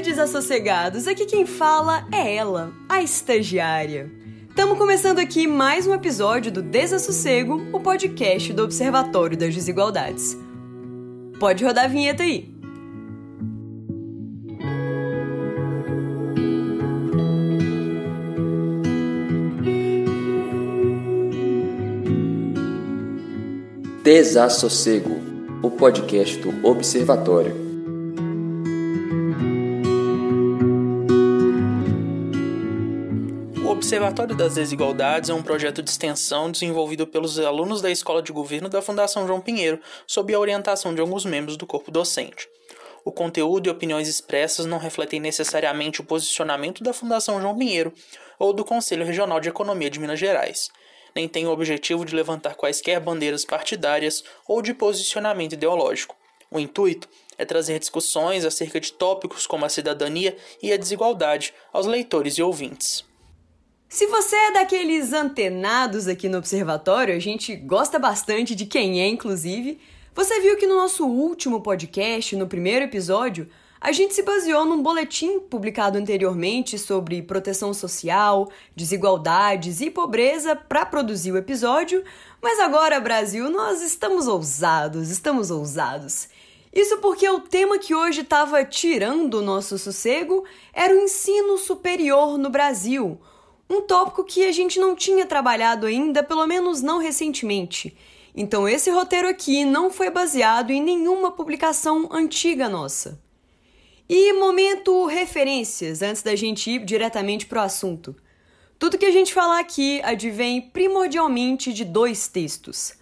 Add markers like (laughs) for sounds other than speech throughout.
Desassossegados! Aqui quem fala é ela, a estagiária. Estamos começando aqui mais um episódio do Desassossego, o podcast do Observatório das Desigualdades. Pode rodar a vinheta aí. Desassossego, o podcast do Observatório. Observatório das Desigualdades é um projeto de extensão desenvolvido pelos alunos da Escola de Governo da Fundação João Pinheiro, sob a orientação de alguns membros do corpo docente. O conteúdo e opiniões expressas não refletem necessariamente o posicionamento da Fundação João Pinheiro ou do Conselho Regional de Economia de Minas Gerais nem tem o objetivo de levantar quaisquer bandeiras partidárias ou de posicionamento ideológico. O intuito é trazer discussões acerca de tópicos como a cidadania e a desigualdade aos leitores e ouvintes. Se você é daqueles antenados aqui no observatório, a gente gosta bastante de quem é, inclusive. Você viu que no nosso último podcast, no primeiro episódio, a gente se baseou num boletim publicado anteriormente sobre proteção social, desigualdades e pobreza para produzir o episódio, mas agora, Brasil, nós estamos ousados, estamos ousados. Isso porque o tema que hoje estava tirando o nosso sossego era o ensino superior no Brasil, um tópico que a gente não tinha trabalhado ainda, pelo menos não recentemente. Então, esse roteiro aqui não foi baseado em nenhuma publicação antiga nossa. E momento referências, antes da gente ir diretamente para o assunto. Tudo que a gente falar aqui advém primordialmente de dois textos.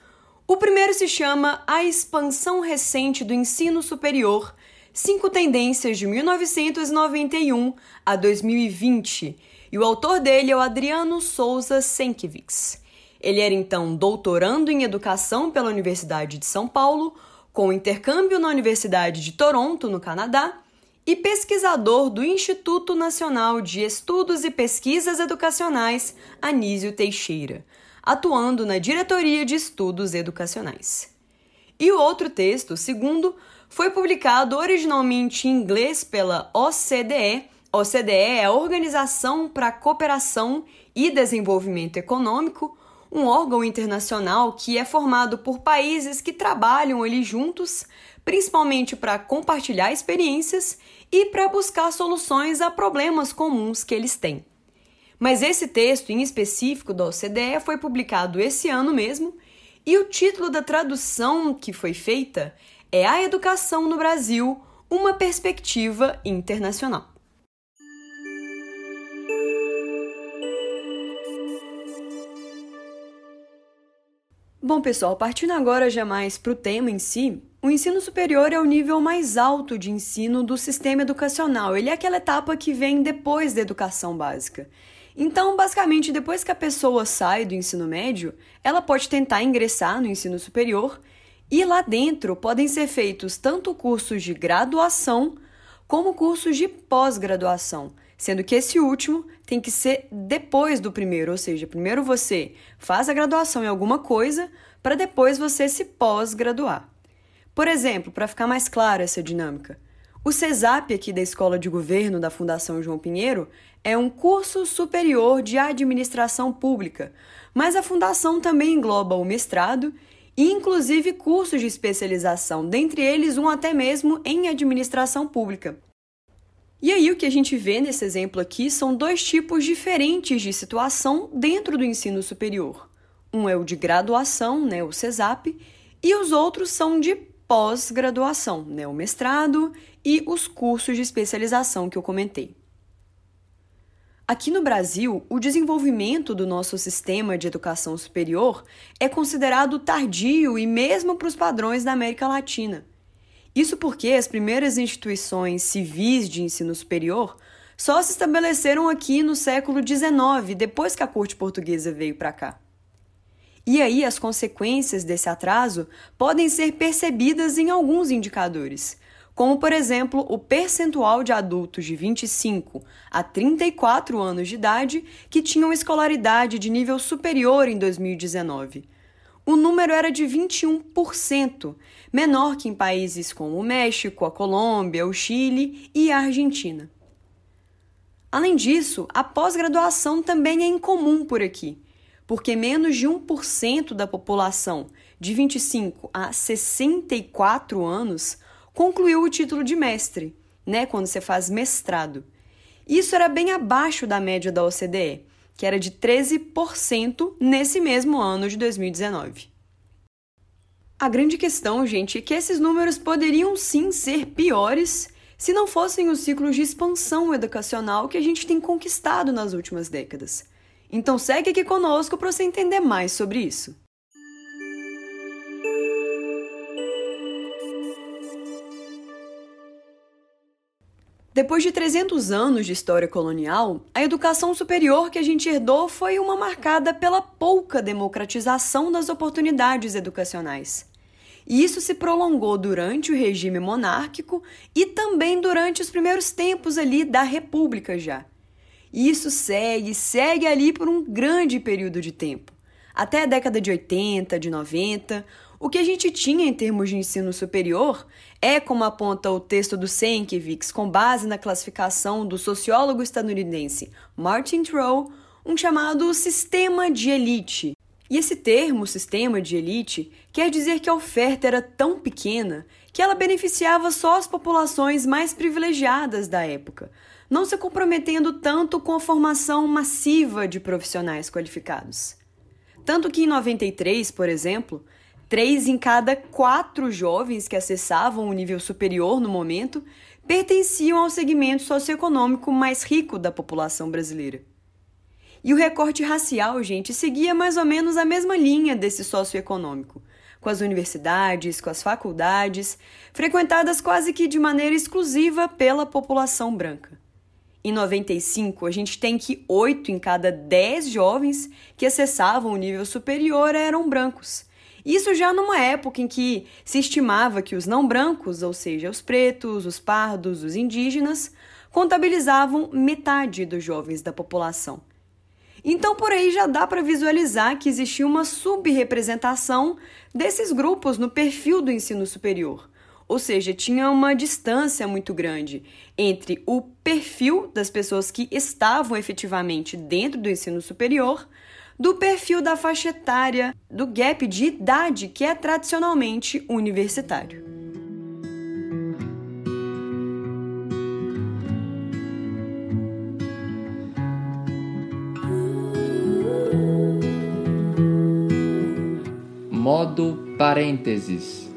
O primeiro se chama A Expansão Recente do Ensino Superior, Cinco Tendências de 1991 a 2020, e o autor dele é o Adriano Souza Senkiewicz. Ele era então doutorando em educação pela Universidade de São Paulo, com intercâmbio na Universidade de Toronto, no Canadá, e pesquisador do Instituto Nacional de Estudos e Pesquisas Educacionais, Anísio Teixeira, atuando na Diretoria de Estudos Educacionais. E o outro texto, o segundo, foi publicado originalmente em inglês pela OCDE. OCDE é a Organização para a Cooperação e Desenvolvimento Econômico, um órgão internacional que é formado por países que trabalham ali juntos, principalmente para compartilhar experiências e para buscar soluções a problemas comuns que eles têm. Mas esse texto em específico da OCDE foi publicado esse ano mesmo, e o título da tradução que foi feita é A Educação no Brasil Uma Perspectiva Internacional. Bom, pessoal, partindo agora já mais para o tema em si, o ensino superior é o nível mais alto de ensino do sistema educacional. Ele é aquela etapa que vem depois da educação básica. Então, basicamente, depois que a pessoa sai do ensino médio, ela pode tentar ingressar no ensino superior e lá dentro podem ser feitos tanto cursos de graduação como cursos de pós-graduação, sendo que esse último tem que ser depois do primeiro, ou seja, primeiro você faz a graduação em alguma coisa para depois você se pós-graduar. Por exemplo, para ficar mais clara essa dinâmica, o CESAP aqui da Escola de Governo da Fundação João Pinheiro é um curso superior de administração pública, mas a fundação também engloba o mestrado e inclusive cursos de especialização, dentre eles um até mesmo em administração pública. E aí o que a gente vê nesse exemplo aqui são dois tipos diferentes de situação dentro do ensino superior. Um é o de graduação, né, o CESAP, e os outros são de pós-graduação, né, o mestrado e os cursos de especialização que eu comentei. Aqui no Brasil, o desenvolvimento do nosso sistema de educação superior é considerado tardio e mesmo para os padrões da América Latina. Isso porque as primeiras instituições civis de ensino superior só se estabeleceram aqui no século XIX, depois que a corte portuguesa veio para cá. E aí as consequências desse atraso podem ser percebidas em alguns indicadores, como por exemplo o percentual de adultos de 25 a 34 anos de idade que tinham escolaridade de nível superior em 2019. O número era de 21%, menor que em países como o México, a Colômbia, o Chile e a Argentina. Além disso, a pós-graduação também é incomum por aqui, porque menos de 1% da população de 25 a 64 anos concluiu o título de mestre, né, quando você faz mestrado. Isso era bem abaixo da média da OCDE, que era de 13% nesse mesmo ano de 2019. A grande questão, gente, é que esses números poderiam sim ser piores se não fossem os ciclos de expansão educacional que a gente tem conquistado nas últimas décadas. Então segue aqui conosco para você entender mais sobre isso. Depois de 300 anos de história colonial, a educação superior que a gente herdou foi uma marcada pela pouca democratização das oportunidades educacionais. E isso se prolongou durante o regime monárquico e também durante os primeiros tempos ali da República já. E isso segue, segue ali por um grande período de tempo. Até a década de 80, de 90, o que a gente tinha em termos de ensino superior é, como aponta o texto do Sienkiewicz, com base na classificação do sociólogo estadunidense Martin Troll, um chamado sistema de elite. E esse termo, sistema de elite, quer dizer que a oferta era tão pequena que ela beneficiava só as populações mais privilegiadas da época, não se comprometendo tanto com a formação massiva de profissionais qualificados. Tanto que em 93, por exemplo, Três em cada quatro jovens que acessavam o nível superior no momento pertenciam ao segmento socioeconômico mais rico da população brasileira. E o recorte racial, gente, seguia mais ou menos a mesma linha desse socioeconômico, com as universidades, com as faculdades, frequentadas quase que de maneira exclusiva pela população branca. Em 95, a gente tem que 8 em cada 10 jovens que acessavam o nível superior eram brancos. Isso já numa época em que se estimava que os não brancos, ou seja, os pretos, os pardos, os indígenas, contabilizavam metade dos jovens da população. Então, por aí já dá para visualizar que existia uma subrepresentação desses grupos no perfil do ensino superior. Ou seja, tinha uma distância muito grande entre o perfil das pessoas que estavam efetivamente dentro do ensino superior do perfil da faixa etária, do gap de idade que é tradicionalmente universitário. Modo parênteses.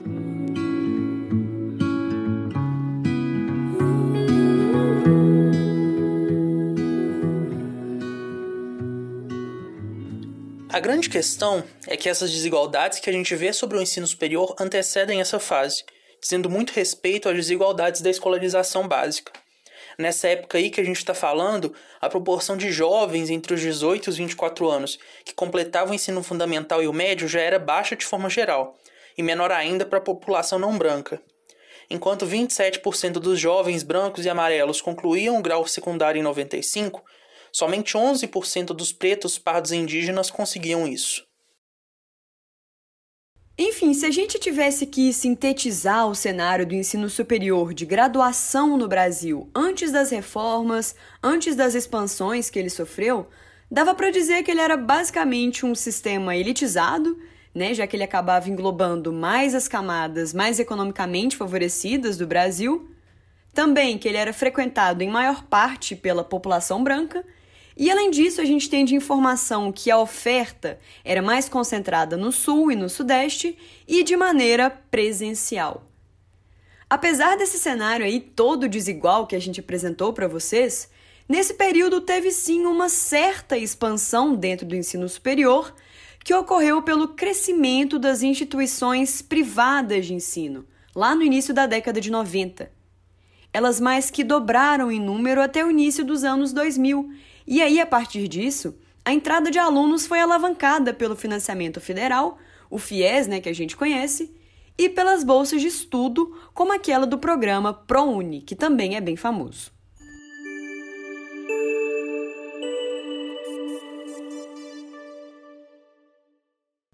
Grande questão é que essas desigualdades que a gente vê sobre o ensino superior antecedem essa fase, dizendo muito respeito às desigualdades da escolarização básica. Nessa época aí que a gente está falando, a proporção de jovens entre os 18 e os 24 anos que completavam o ensino fundamental e o médio já era baixa de forma geral, e menor ainda para a população não branca. Enquanto 27% dos jovens brancos e amarelos concluíam o grau secundário em 95, Somente 11% dos pretos, pardos e indígenas conseguiam isso. Enfim, se a gente tivesse que sintetizar o cenário do ensino superior de graduação no Brasil antes das reformas, antes das expansões que ele sofreu, dava para dizer que ele era basicamente um sistema elitizado, né, já que ele acabava englobando mais as camadas mais economicamente favorecidas do Brasil, também que ele era frequentado em maior parte pela população branca e além disso, a gente tem de informação que a oferta era mais concentrada no sul e no sudeste e de maneira presencial. Apesar desse cenário aí todo desigual que a gente apresentou para vocês, nesse período teve sim uma certa expansão dentro do ensino superior que ocorreu pelo crescimento das instituições privadas de ensino, lá no início da década de 90. Elas mais que dobraram em número até o início dos anos 2000 e aí, a partir disso, a entrada de alunos foi alavancada pelo financiamento federal, o FIES, né, que a gente conhece, e pelas bolsas de estudo, como aquela do programa ProUni, que também é bem famoso.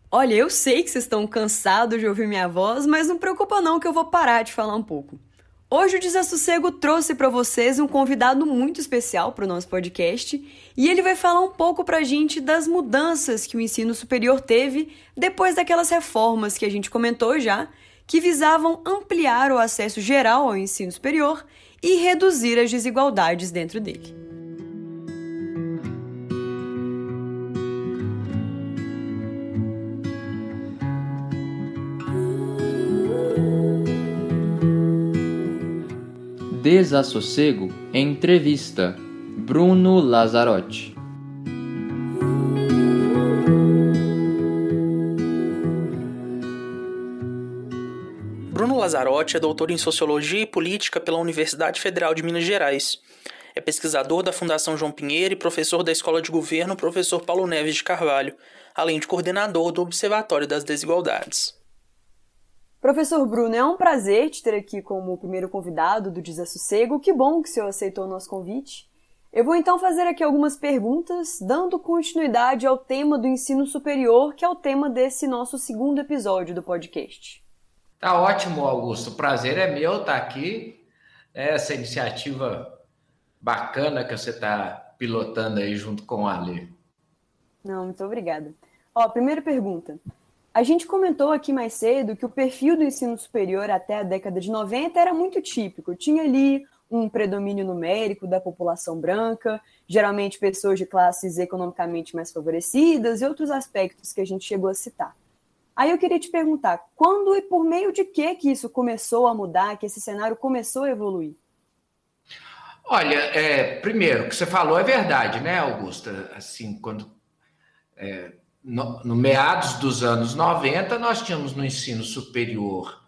Olha, eu sei que vocês estão cansados de ouvir minha voz, mas não preocupa não que eu vou parar de falar um pouco. Hoje o Desassossego trouxe para vocês um convidado muito especial para o nosso podcast e ele vai falar um pouco para a gente das mudanças que o ensino superior teve depois daquelas reformas que a gente comentou já, que visavam ampliar o acesso geral ao ensino superior e reduzir as desigualdades dentro dele. Desassossego Entrevista Bruno Lazzarotti Bruno Lazzarotti é doutor em Sociologia e Política pela Universidade Federal de Minas Gerais. É pesquisador da Fundação João Pinheiro e professor da Escola de Governo Professor Paulo Neves de Carvalho, além de coordenador do Observatório das Desigualdades. Professor Bruno, é um prazer te ter aqui como primeiro convidado do Desassossego. Que bom que o senhor aceitou o nosso convite. Eu vou então fazer aqui algumas perguntas, dando continuidade ao tema do ensino superior, que é o tema desse nosso segundo episódio do podcast. Tá ótimo, Augusto. O prazer é meu estar aqui. É essa iniciativa bacana que você está pilotando aí junto com o Ale. Não, muito obrigada. Ó, primeira pergunta. A gente comentou aqui mais cedo que o perfil do ensino superior até a década de 90 era muito típico. Tinha ali um predomínio numérico da população branca, geralmente pessoas de classes economicamente mais favorecidas e outros aspectos que a gente chegou a citar. Aí eu queria te perguntar, quando e por meio de que que isso começou a mudar, que esse cenário começou a evoluir? Olha, é, primeiro, o que você falou é verdade, né, Augusta? Assim, quando é, no, no meados dos anos 90, nós tínhamos no ensino superior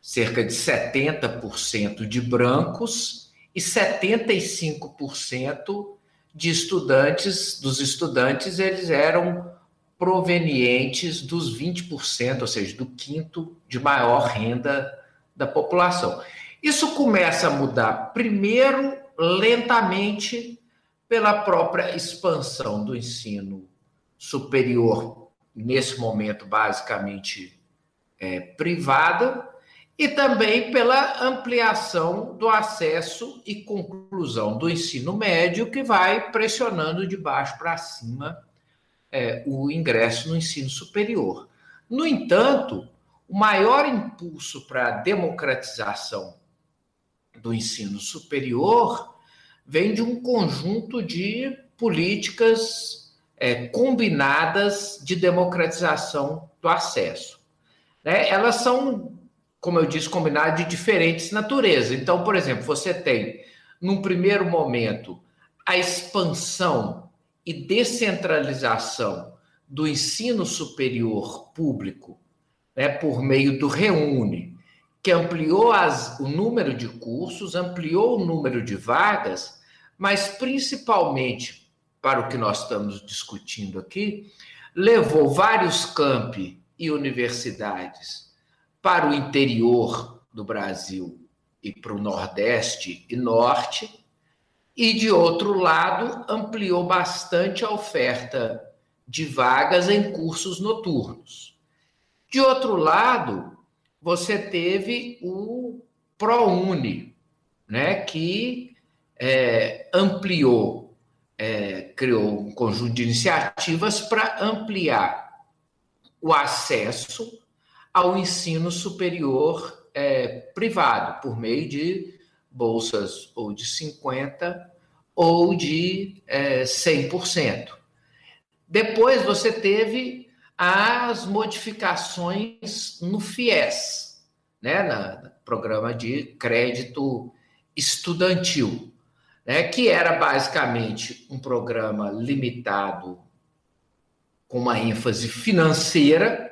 cerca de 70% de brancos e 75% de estudantes, dos estudantes, eles eram provenientes dos 20%, ou seja, do quinto de maior renda da população. Isso começa a mudar, primeiro, lentamente, pela própria expansão do ensino superior, nesse momento, basicamente é, privada, e também pela ampliação do acesso e conclusão do ensino médio, que vai pressionando de baixo para cima é, o ingresso no ensino superior. No entanto, o maior impulso para a democratização do ensino superior vem de um conjunto de políticas é, combinadas de democratização do acesso. Né? Elas são, como eu disse, combinadas de diferentes naturezas. Então, por exemplo, você tem, num primeiro momento, a expansão e descentralização do ensino superior público né, por meio do Reúne, que ampliou as, o número de cursos, ampliou o número de vagas, mas principalmente para o que nós estamos discutindo aqui, levou vários campi e universidades para o interior do Brasil e para o Nordeste e Norte, e, de outro lado, ampliou bastante a oferta de vagas em cursos noturnos. De outro lado, você teve o ProUni, né, que é, ampliou é, criou um conjunto de iniciativas para ampliar o acesso ao ensino superior é, privado, por meio de bolsas ou de 50% ou de é, 100%. Depois você teve as modificações no FIES, né, no programa de crédito estudantil né, que era basicamente um programa limitado com uma ênfase financeira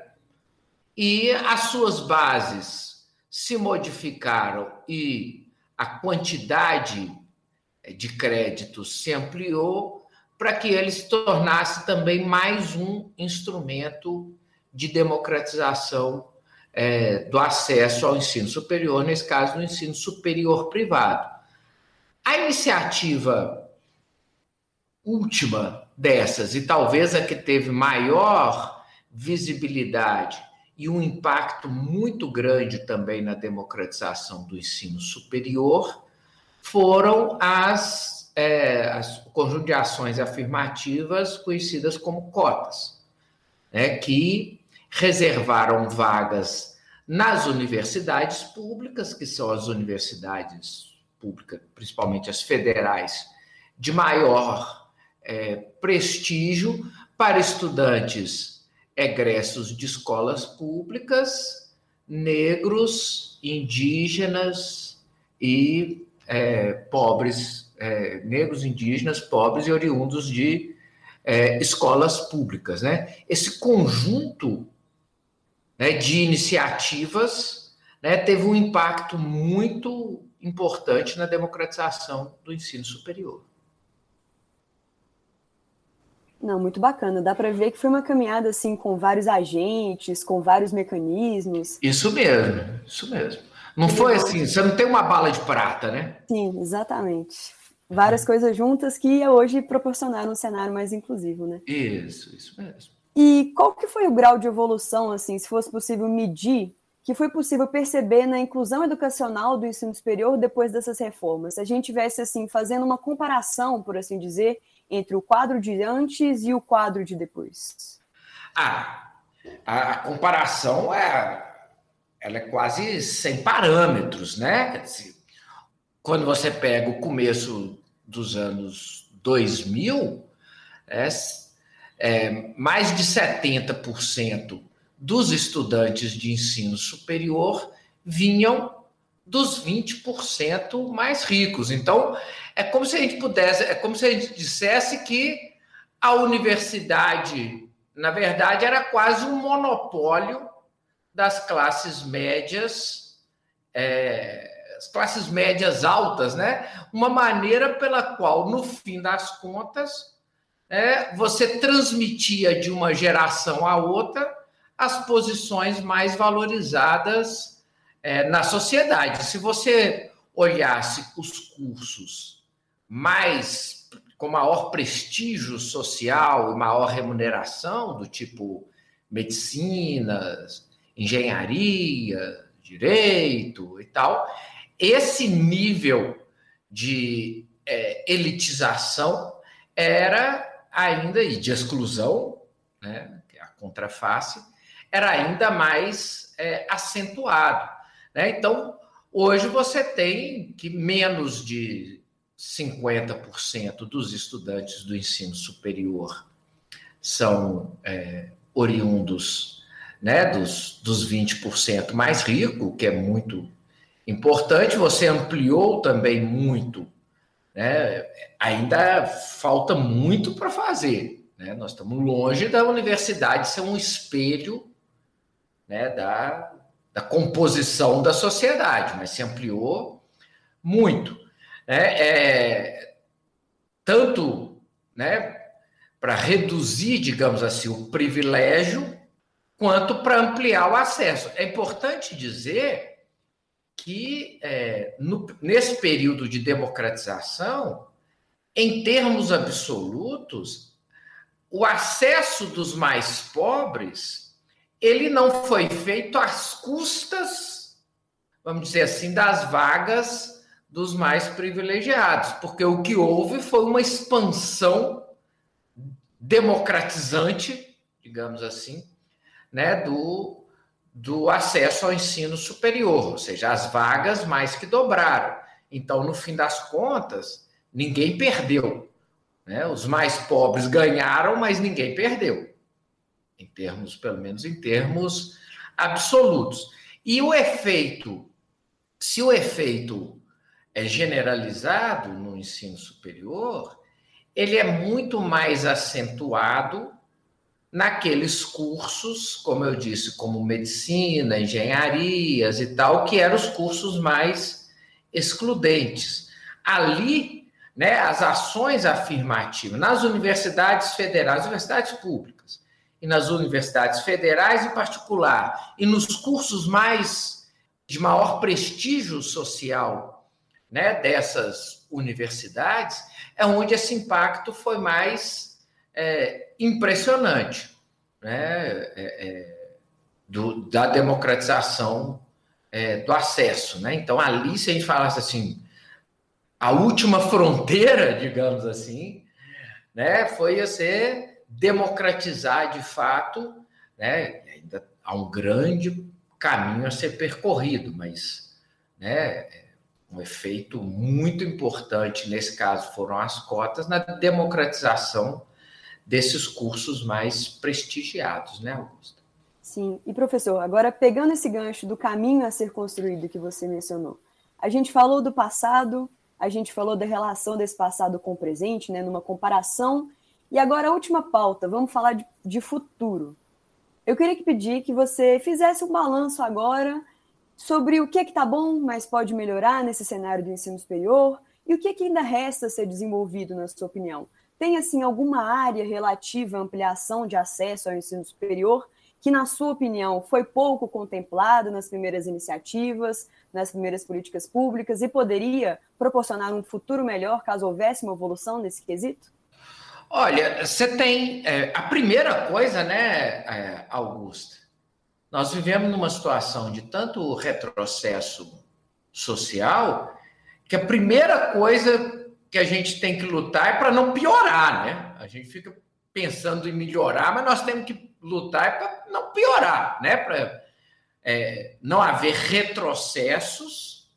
e as suas bases se modificaram e a quantidade de créditos se ampliou para que ele se tornasse também mais um instrumento de democratização é, do acesso ao ensino superior, nesse caso, no ensino superior privado. A iniciativa última dessas, e talvez a que teve maior visibilidade e um impacto muito grande também na democratização do ensino superior foram as, é, as conjunto de ações afirmativas conhecidas como cotas, né, que reservaram vagas nas universidades públicas, que são as universidades públicas, principalmente as federais, de maior é, prestígio para estudantes egressos de escolas públicas, negros, indígenas e é, pobres, é, negros, indígenas, pobres e oriundos de é, escolas públicas. Né? Esse conjunto né, de iniciativas né, teve um impacto muito importante na democratização do ensino superior. Não, muito bacana. Dá para ver que foi uma caminhada assim com vários agentes, com vários mecanismos. Isso mesmo, isso mesmo. Não foi assim, você não tem uma bala de prata, né? Sim, exatamente. Várias coisas juntas que hoje proporcionaram um cenário mais inclusivo, né? Isso, isso mesmo. E qual que foi o grau de evolução, assim, se fosse possível medir, que foi possível perceber na inclusão educacional do ensino superior depois dessas reformas? Se a gente tivesse, assim, fazendo uma comparação, por assim dizer, entre o quadro de antes e o quadro de depois? Ah, a, comparação é, ela é quase sem parâmetros, né? Quando você pega o começo dos anos 2000, é, é, mais de 70% dos estudantes de ensino superior vinham dos 20% mais ricos. Então, é como se a gente pudesse, é como se a gente dissesse que a universidade, na verdade, era quase um monopólio das classes médias, é, as classes médias altas, né? Uma maneira pela qual, no fim das contas, é, você transmitia de uma geração a outra as posições mais valorizadas é, na sociedade. Se você olhasse os cursos mais com maior prestígio social e maior remuneração, do tipo medicina, engenharia, direito e tal, esse nível de é, elitização era ainda, e de exclusão, né, é a contraface, era ainda mais é, acentuado. Né? Então, hoje você tem que menos de 50% dos estudantes do ensino superior são é, oriundos né, dos, dos 20% mais ricos, que é muito importante. Você ampliou também muito. Né? Ainda falta muito para fazer. Né? Nós estamos longe da universidade ser um espelho né, da, da composição da sociedade, mas se ampliou muito é, é tanto né, para reduzir, digamos assim, o privilégio, quanto para ampliar o acesso. É importante dizer que é, no, nesse período de democratização, em termos absolutos, o acesso dos mais pobres ele não foi feito às custas, vamos dizer assim, das vagas dos mais privilegiados, porque o que houve foi uma expansão democratizante, digamos assim, né, do, do acesso ao ensino superior, ou seja, as vagas mais que dobraram. Então, no fim das contas, ninguém perdeu. Né? Os mais pobres ganharam, mas ninguém perdeu, em termos, pelo menos em termos absolutos. E o efeito, se o efeito é generalizado no ensino superior, ele é muito mais acentuado naqueles cursos, como eu disse, como medicina, engenharias e tal, que eram os cursos mais excludentes. Ali, né, as ações afirmativas nas universidades federais, universidades públicas, e nas universidades federais em particular, e nos cursos mais de maior prestígio social né, dessas universidades, é onde esse impacto foi mais é, impressionante. né, é, é, do, da democratização é, do acesso. Né? Então, ali, se a gente falasse assim, a última fronteira, (laughs) digamos assim, né, foi você democratizar de fato, né, ainda há um grande caminho a ser percorrido, mas né, um efeito muito importante nesse caso foram as cotas na democratização desses cursos mais prestigiados, né, Augusta? Sim, e professor, agora pegando esse gancho do caminho a ser construído que você mencionou, a gente falou do passado, a gente falou da relação desse passado com o presente, né, numa comparação. E agora a última pauta, vamos falar de, de futuro. Eu queria que pedir que você fizesse um balanço agora sobre o que é que está bom, mas pode melhorar nesse cenário do ensino superior e o que, é que ainda resta ser desenvolvido, na sua opinião. Tem, assim, alguma área relativa à ampliação de acesso ao ensino superior que, na sua opinião, foi pouco contemplado nas primeiras iniciativas, nas primeiras políticas públicas e poderia proporcionar um futuro melhor caso houvesse uma evolução nesse quesito? Olha, você tem. É, a primeira coisa, né, é, Augusta? Nós vivemos numa situação de tanto retrocesso social que a primeira coisa que a gente tem que lutar é para não piorar, né? A gente fica pensando em melhorar, mas nós temos que lutar para não piorar, né? Para é, não haver retrocessos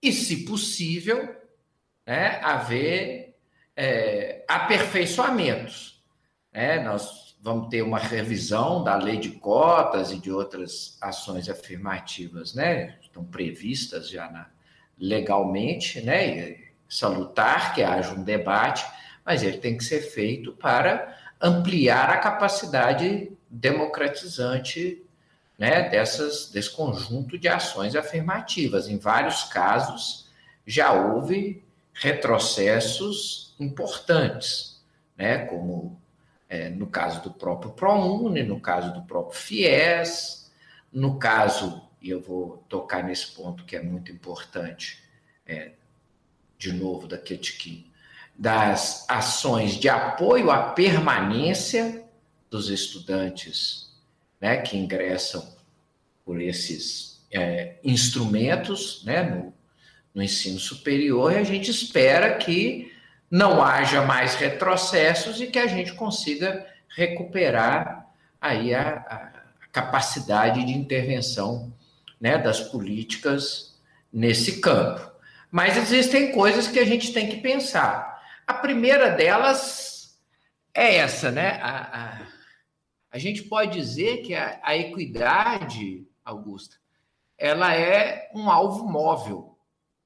e, se possível, né, haver é, aperfeiçoamentos. Né? Nós vamos ter uma revisão da lei de cotas e de outras ações afirmativas, né? Estão previstas já na, legalmente, né? salutar que haja um debate, mas ele tem que ser feito para ampliar a capacidade democratizante né, dessas, desse conjunto de ações afirmativas. Em vários casos, já houve retrocessos importantes, né, como é, no caso do próprio ProUni, no caso do próprio FIES, no caso, e eu vou tocar nesse ponto que é muito importante, é, de novo, da Ketkin, das ações de apoio à permanência dos estudantes né, que ingressam por esses é, instrumentos né, no, no ensino superior, e a gente espera que não haja mais retrocessos e que a gente consiga recuperar aí a, a capacidade de intervenção né, das políticas nesse campo. Mas existem coisas que a gente tem que pensar. A primeira delas é essa, né? A, a, a gente pode dizer que a, a equidade, Augusta, ela é um alvo móvel.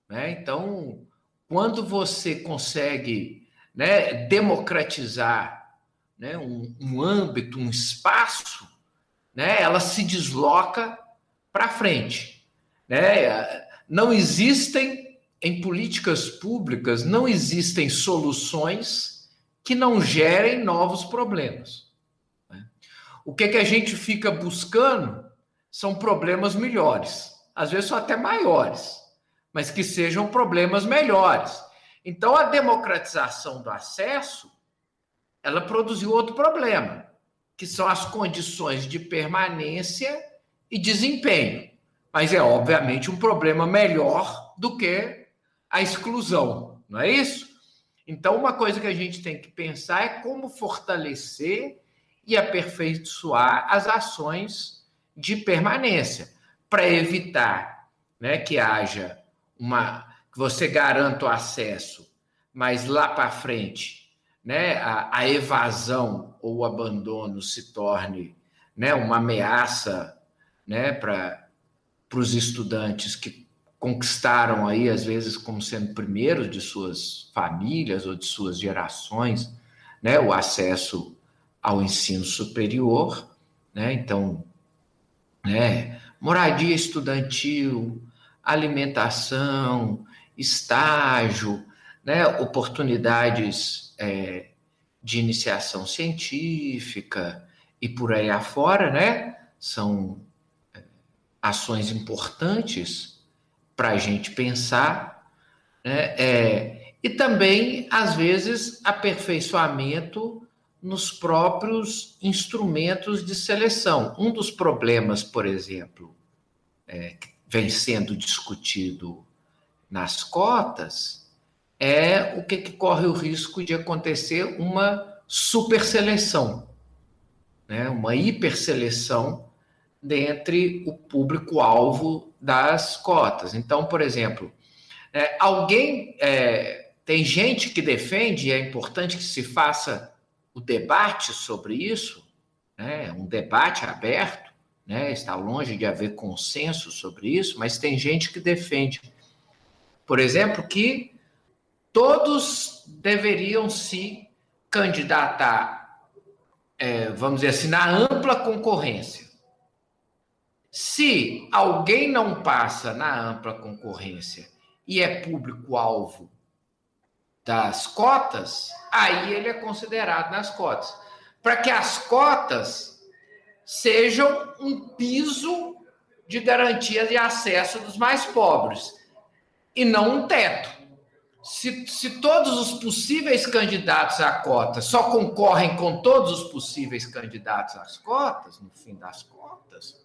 Né? Então, quando você consegue né, democratizar né, um, um âmbito, um espaço, né, ela se desloca para frente. Né? Não existem em políticas públicas não existem soluções que não gerem novos problemas. Né? O que, é que a gente fica buscando são problemas melhores, às vezes são até maiores, mas que sejam problemas melhores. Então, a democratização do acesso, ela produziu outro problema, que são as condições de permanência e desempenho. Mas é obviamente um problema melhor do que a exclusão, não é isso? Então, uma coisa que a gente tem que pensar é como fortalecer e aperfeiçoar as ações de permanência para evitar né, que haja uma que você garanta o acesso, mas lá para frente né, a, a, evasão ou o abandono se torne né, uma ameaça né, para os estudantes que conquistaram aí, às vezes, como sendo primeiros de suas famílias ou de suas gerações, né, o acesso ao ensino superior, né? Então, né, moradia estudantil, alimentação, estágio, né, oportunidades é, de iniciação científica e por aí afora, né? São é, ações importantes para a gente pensar, né? É, e também, às vezes, aperfeiçoamento nos próprios instrumentos de seleção. Um dos problemas, por exemplo, é, que vem sendo discutido nas cotas é o que, que corre o risco de acontecer uma superseleção, né? uma hiperseleção dentre o público-alvo das cotas. Então, por exemplo, é, alguém é, tem gente que defende, e é importante que se faça o debate sobre isso, né? um debate aberto, né? está longe de haver consenso sobre isso, mas tem gente que defende, por exemplo, que todos deveriam se candidatar, é, vamos dizer assim, na ampla concorrência. Se alguém não passa na ampla concorrência e é público-alvo das cotas, aí ele é considerado nas cotas. Para que as cotas sejam um piso de garantia de acesso dos mais pobres e não um teto. Se, se todos os possíveis candidatos à cota só concorrem com todos os possíveis candidatos às cotas, no fim das contas,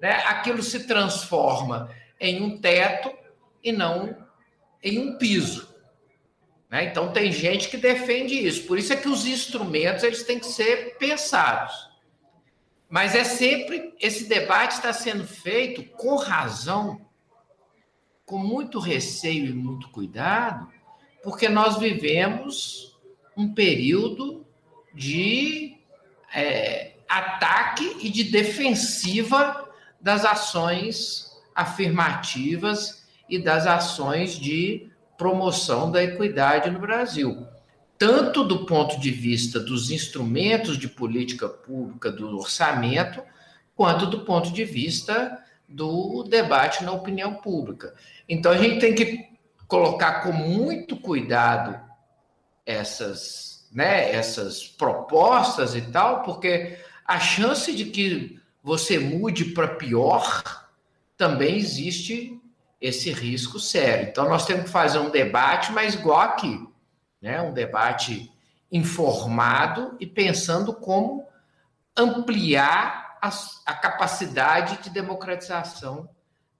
né, aquilo se transforma em um teto e não em um piso. Né? Então tem gente que defende isso. Por isso é que os instrumentos eles têm que ser pensados. Mas é sempre esse debate está sendo feito com razão, com muito receio e muito cuidado, porque nós vivemos um período de é, ataque e de defensiva das ações afirmativas e das ações de promoção da equidade no Brasil, tanto do ponto de vista dos instrumentos de política pública, do orçamento, quanto do ponto de vista do debate na opinião pública. Então a gente tem que colocar com muito cuidado essas, né, essas propostas e tal, porque a chance de que você mude para pior também existe esse risco sério. Então, nós temos que fazer um debate, mas igual aqui, né? um debate informado e pensando como ampliar a, a capacidade de democratização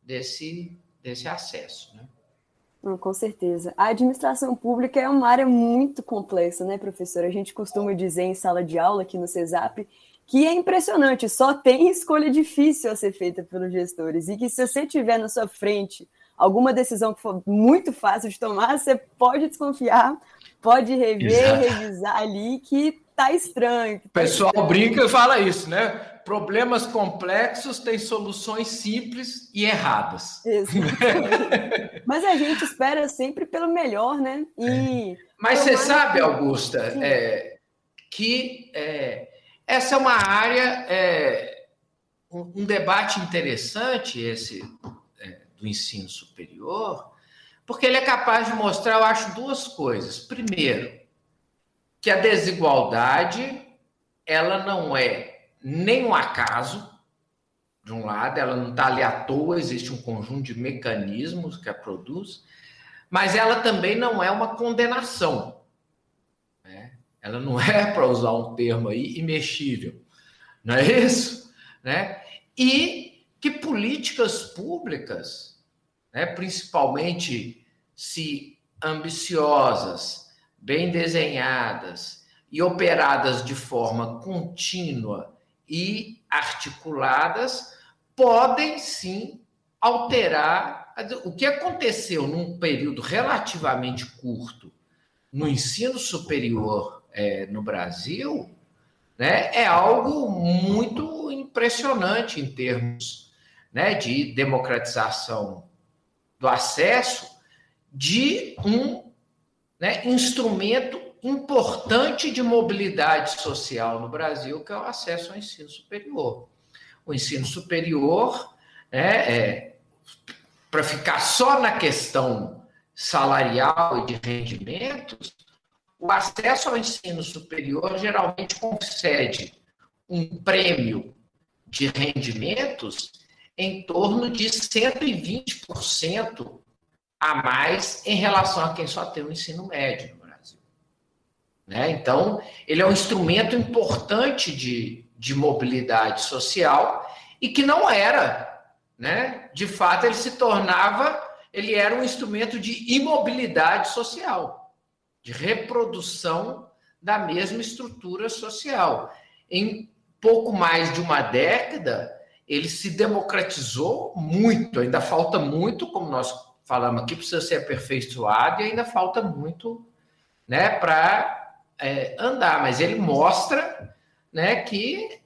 desse, desse acesso. Né? Com certeza. A administração pública é uma área muito complexa, né, professor? A gente costuma dizer em sala de aula aqui no CESAP que é impressionante, só tem escolha difícil a ser feita pelos gestores, e que se você tiver na sua frente alguma decisão que for muito fácil de tomar, você pode desconfiar, pode rever, Exato. revisar ali, que tá estranho. o pessoal estranho. brinca e fala isso, né? Problemas complexos têm soluções simples e erradas. Mas a gente espera sempre pelo melhor, né? E Mas você sabe, Augusta, é, que é, essa é uma área, é, um, um, debate interessante, esse é, do ensino superior, porque ele é capaz de mostrar, eu acho, duas coisas. Primeiro, que a desigualdade ela não é nem um acaso, de um lado, ela não está ali à toa, existe um conjunto de mecanismos que a produz, mas ela também não é uma condenação. Ela não é, (laughs) para usar um termo aí, imexível. Não é isso? Né? E que políticas públicas, né, principalmente se ambiciosas, bem desenhadas e operadas de forma contínua e articuladas, podem sim alterar o que aconteceu num período relativamente curto no ensino superior é, no Brasil, né, é algo muito impressionante em termos né, de democratização do acesso de um né, instrumento importante de mobilidade social no Brasil, que é o acesso ao ensino superior. O ensino superior, né, é, para ficar só na questão salarial e de rendimentos, o acesso ao ensino superior geralmente concede um prêmio de rendimentos em torno de 120% a mais em relação a quem só tem o ensino médio no Brasil. Né? Então, ele é um instrumento importante de, de mobilidade social e que não era. Né? De fato, ele se tornava, ele era um instrumento de imobilidade social, de reprodução da mesma estrutura social. Em pouco mais de uma década, ele se democratizou muito, ainda falta muito, como nós falamos aqui, precisa ser aperfeiçoado e ainda falta muito né, para é, andar, mas ele mostra né, que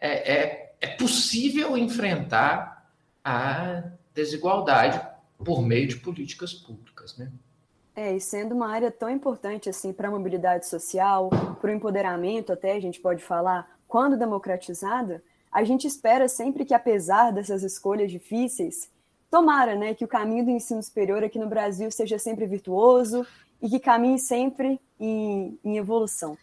é, é, é possível enfrentar a desigualdade por meio de políticas públicas. Né? É, e sendo uma área tão importante assim para a mobilidade social, para o empoderamento, até a gente pode falar, quando democratizada, a gente espera sempre que, apesar dessas escolhas difíceis, tomara né, que o caminho do ensino superior aqui no Brasil seja sempre virtuoso e que caminhe sempre em, em evolução.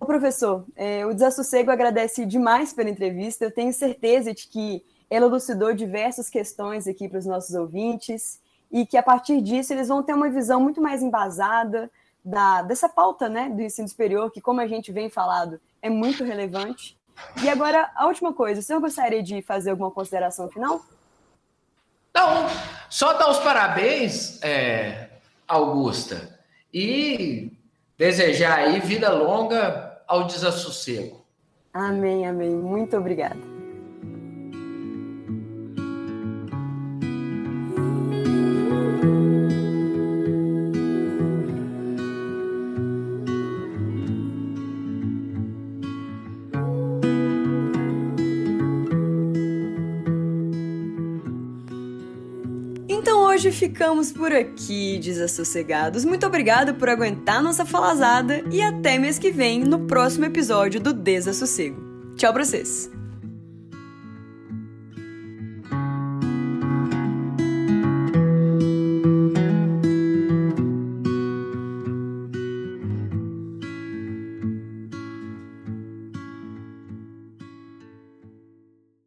Ô, professor, é, o Desassossego agradece demais pela entrevista. Eu tenho certeza de que ela elucidou diversas questões aqui para os nossos ouvintes e que a partir disso eles vão ter uma visão muito mais embasada da, dessa pauta né, do ensino superior, que, como a gente vem falado, é muito relevante e agora, a última coisa, o senhor gostaria de fazer alguma consideração final? Não, só dar os parabéns, é, Augusta, e desejar aí vida longa ao desassossego. Amém, amém. Muito obrigada. Ficamos por aqui, desassossegados. Muito obrigado por aguentar nossa falazada e até mês que vem no próximo episódio do Desassossego. Tchau pra vocês!